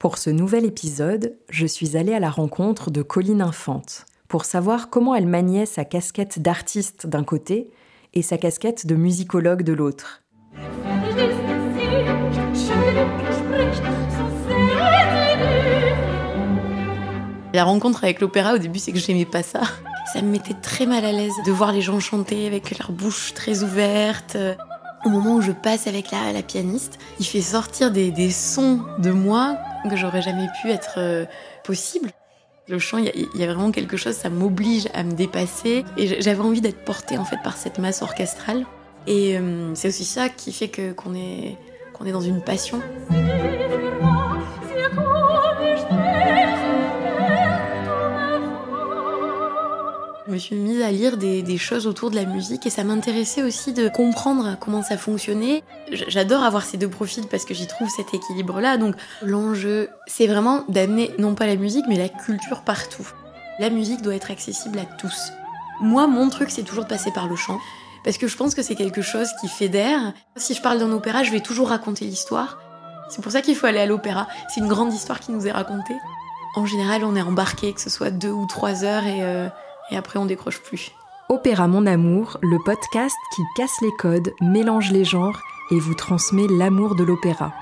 Pour ce nouvel épisode, je suis allée à la rencontre de Colline Infante pour savoir comment elle maniait sa casquette d'artiste d'un côté et sa casquette de musicologue de l'autre. La rencontre avec l'opéra au début, c'est que j'aimais pas ça. Ça me mettait très mal à l'aise de voir les gens chanter avec leur bouche très ouverte. Au moment où je passe avec la, pianiste, il fait sortir des, des sons de moi que j'aurais jamais pu être euh, possible. Le chant, il y, a vraiment quelque chose, ça m'oblige à me dépasser et j'avais envie d'être portée en fait par cette masse orchestrale. Et euh, c'est aussi ça qui fait que qu'on est qu'on est dans une passion. Je me suis mise à lire des, choses autour de la musique et ça m'intéressait aussi de comprendre comment ça fonctionnait. J'adore avoir ces deux profils parce que j'y trouve cet équilibre-là. Donc l'enjeu, c'est vraiment d'amener non pas la musique mais la culture partout. La musique doit être accessible à tous. Moi, mon truc, c'est toujours de passer par le chant parce que je pense que c'est quelque chose qui fédère. Si je parle d'un opéra, je vais toujours raconter l'histoire. C'est pour ça qu'il faut aller à l'opéra. C'est une grande histoire qui nous est racontée. En général, on est embarqué, que ce soit deux ou trois heures et euh, et après on décroche plus. Opéra Mon Amour, le podcast qui casse les codes, mélange les genres et vous transmet l'amour de l'opéra.